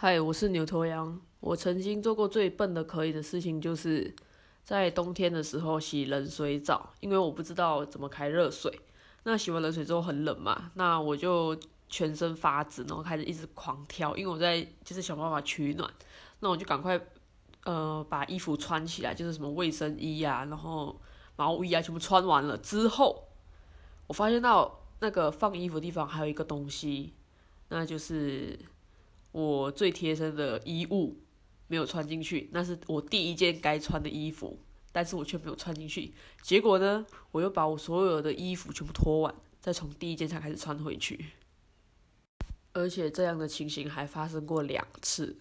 嗨，我是牛头羊。我曾经做过最笨的可以的事情，就是在冬天的时候洗冷水澡，因为我不知道怎么开热水。那洗完冷水之后很冷嘛，那我就全身发紫，然后开始一直狂跳，因为我在就是想办法取暖。那我就赶快呃把衣服穿起来，就是什么卫生衣啊，然后毛衣啊，全部穿完了之后，我发现到那个放衣服的地方还有一个东西，那就是。我最贴身的衣物没有穿进去，那是我第一件该穿的衣服，但是我却没有穿进去。结果呢，我又把我所有的衣服全部脱完，再从第一件才开始穿回去。而且这样的情形还发生过两次。